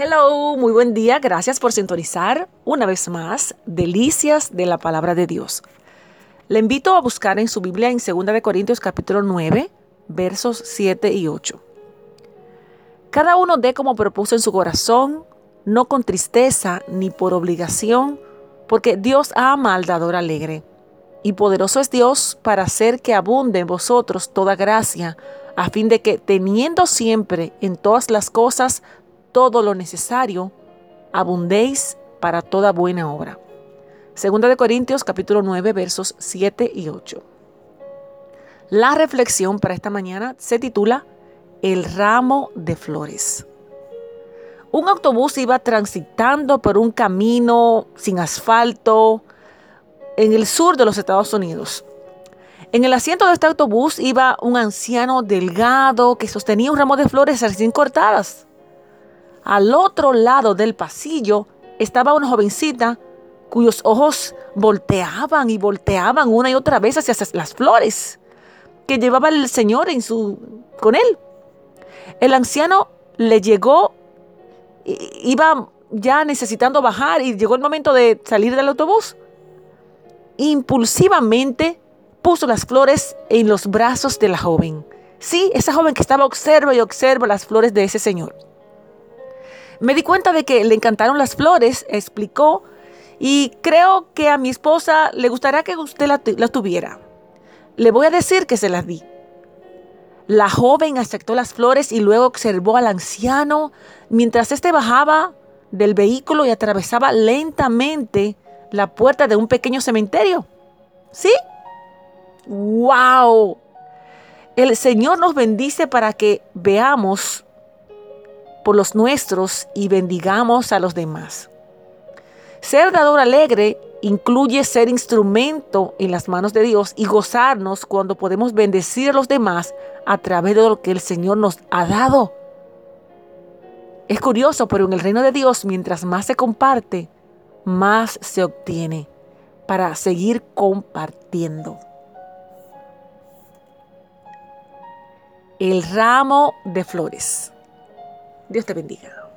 Hello, muy buen día. Gracias por sintonizar una vez más Delicias de la Palabra de Dios. Le invito a buscar en su Biblia en 2 de Corintios capítulo 9, versos 7 y 8. Cada uno dé como propuso en su corazón, no con tristeza ni por obligación, porque Dios ama al dador alegre. Y poderoso es Dios para hacer que abunde en vosotros toda gracia, a fin de que teniendo siempre en todas las cosas todo lo necesario, abundéis para toda buena obra. Segunda de Corintios capítulo 9 versos 7 y 8. La reflexión para esta mañana se titula El ramo de flores. Un autobús iba transitando por un camino sin asfalto en el sur de los Estados Unidos. En el asiento de este autobús iba un anciano delgado que sostenía un ramo de flores recién cortadas. Al otro lado del pasillo estaba una jovencita cuyos ojos volteaban y volteaban una y otra vez hacia las flores que llevaba el Señor en su, con él. El anciano le llegó, iba ya necesitando bajar y llegó el momento de salir del autobús. Impulsivamente puso las flores en los brazos de la joven. Sí, esa joven que estaba observa y observa las flores de ese señor. Me di cuenta de que le encantaron las flores, explicó, y creo que a mi esposa le gustaría que usted las tuviera. Le voy a decir que se las di. La joven aceptó las flores y luego observó al anciano mientras éste bajaba del vehículo y atravesaba lentamente la puerta de un pequeño cementerio. ¿Sí? ¡Wow! El Señor nos bendice para que veamos por los nuestros y bendigamos a los demás. Ser dador alegre incluye ser instrumento en las manos de Dios y gozarnos cuando podemos bendecir a los demás a través de lo que el Señor nos ha dado. Es curioso, pero en el reino de Dios, mientras más se comparte, más se obtiene para seguir compartiendo. El ramo de flores. Dios te bendiga.